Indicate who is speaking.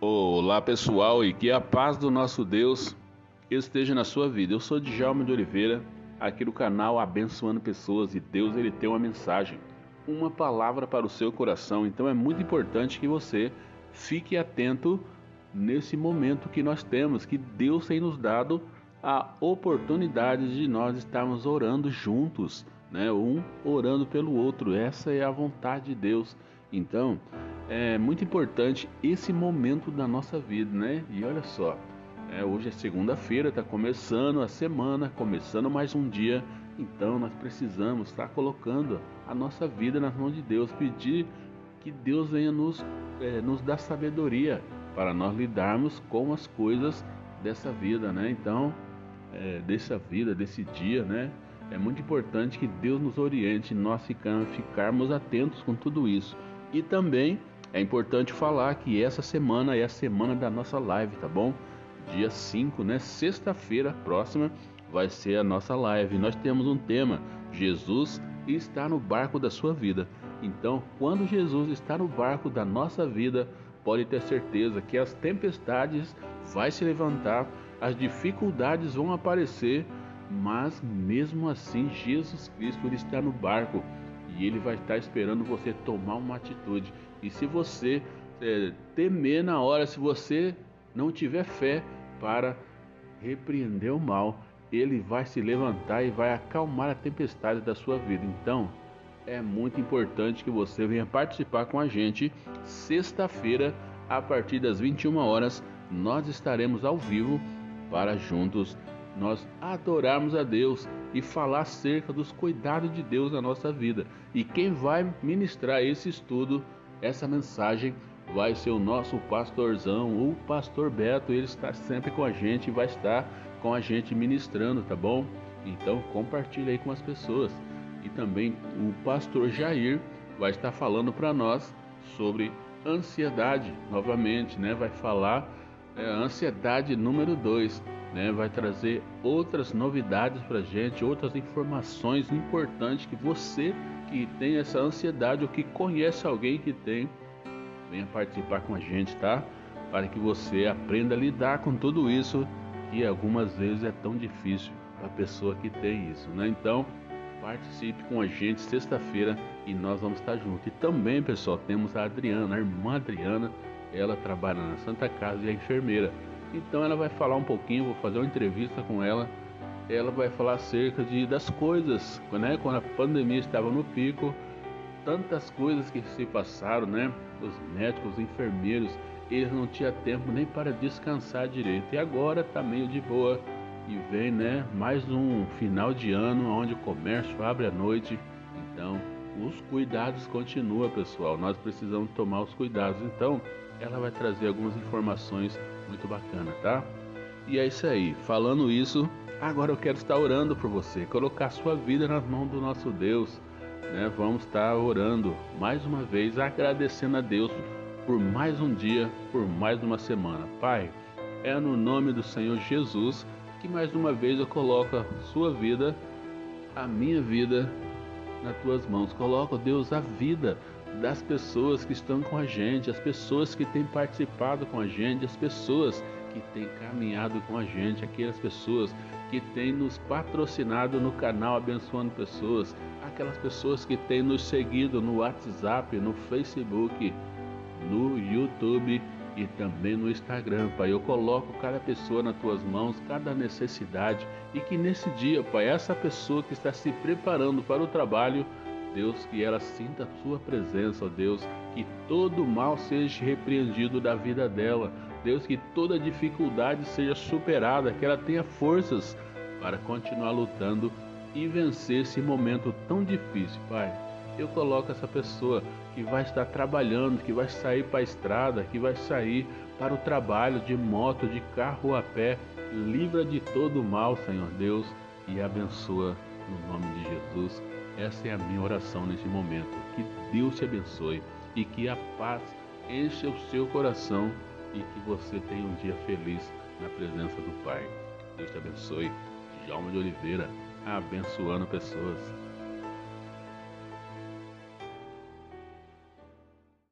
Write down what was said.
Speaker 1: Olá pessoal e que a paz do nosso Deus esteja na sua vida. Eu sou Djalma de Oliveira, aqui do canal Abençoando Pessoas e Deus ele tem uma mensagem, uma palavra para o seu coração. Então é muito importante que você fique atento nesse momento que nós temos, que Deus tem nos dado a oportunidade de nós estarmos orando juntos, né? Um orando pelo outro. Essa é a vontade de Deus. Então, é muito importante esse momento da nossa vida, né? E olha só, é, hoje é segunda-feira, está começando a semana, começando mais um dia. Então nós precisamos estar colocando a nossa vida nas mãos de Deus, pedir que Deus venha nos, é, nos dar sabedoria para nós lidarmos com as coisas dessa vida, né? Então, é, dessa vida, desse dia, né? É muito importante que Deus nos oriente, nós ficarmos atentos com tudo isso. E também é importante falar que essa semana é a semana da nossa live, tá bom? Dia 5, né? Sexta-feira próxima vai ser a nossa live. Nós temos um tema: Jesus está no barco da sua vida. Então, quando Jesus está no barco da nossa vida, pode ter certeza que as tempestades vai se levantar, as dificuldades vão aparecer, mas mesmo assim Jesus Cristo ele está no barco e ele vai estar esperando você tomar uma atitude. E se você é, temer na hora, se você não tiver fé para repreender o mal, ele vai se levantar e vai acalmar a tempestade da sua vida. Então, é muito importante que você venha participar com a gente sexta-feira, a partir das 21 horas, nós estaremos ao vivo para juntos nós adorarmos a Deus e falar acerca dos cuidados de Deus na nossa vida. E quem vai ministrar esse estudo, essa mensagem, vai ser o nosso pastorzão, o pastor Beto. Ele está sempre com a gente e vai estar com a gente ministrando, tá bom? Então compartilhe aí com as pessoas. E também o pastor Jair vai estar falando para nós sobre ansiedade novamente, né? Vai falar é, ansiedade número 2 né, vai trazer outras novidades para gente, outras informações importantes que você que tem essa ansiedade ou que conhece alguém que tem, venha participar com a gente, tá? Para que você aprenda a lidar com tudo isso que algumas vezes é tão difícil para a pessoa que tem isso, né? Então, participe com a gente sexta-feira e nós vamos estar juntos. E também, pessoal, temos a Adriana, a irmã Adriana, ela trabalha na Santa Casa e é enfermeira. Então ela vai falar um pouquinho, vou fazer uma entrevista com ela. Ela vai falar acerca de, das coisas, né? Quando a pandemia estava no pico, tantas coisas que se passaram, né? Os médicos, os enfermeiros, eles não tinham tempo nem para descansar direito. E agora tá meio de boa. E vem, né? Mais um final de ano onde o comércio abre à noite. Então, os cuidados continuam, pessoal. Nós precisamos tomar os cuidados. Então, ela vai trazer algumas informações muito bacana, tá? E é isso aí. Falando isso, agora eu quero estar orando por você, colocar sua vida nas mãos do nosso Deus. Né? Vamos estar orando mais uma vez, agradecendo a Deus por mais um dia, por mais uma semana. Pai, é no nome do Senhor Jesus que mais uma vez eu coloco a sua vida, a minha vida nas tuas mãos. Coloco, Deus, a vida das pessoas que estão com a gente, as pessoas que têm participado com a gente, as pessoas que têm caminhado com a gente, aquelas pessoas que têm nos patrocinado no canal Abençoando Pessoas, aquelas pessoas que têm nos seguido no WhatsApp, no Facebook, no YouTube e também no Instagram, Pai. Eu coloco cada pessoa nas tuas mãos, cada necessidade e que nesse dia, Pai, essa pessoa que está se preparando para o trabalho Deus, que ela sinta a sua presença, ó Deus, que todo mal seja repreendido da vida dela. Deus, que toda dificuldade seja superada, que ela tenha forças para continuar lutando e vencer esse momento tão difícil, Pai. Eu coloco essa pessoa que vai estar trabalhando, que vai sair para a estrada, que vai sair para o trabalho de moto, de carro a pé. Livra de todo mal, Senhor Deus, e abençoa no nome de Jesus. Essa é a minha oração nesse momento. Que Deus te abençoe e que a paz enche o seu coração e que você tenha um dia feliz na presença do Pai. Deus te abençoe. Djalma de Oliveira, abençoando pessoas.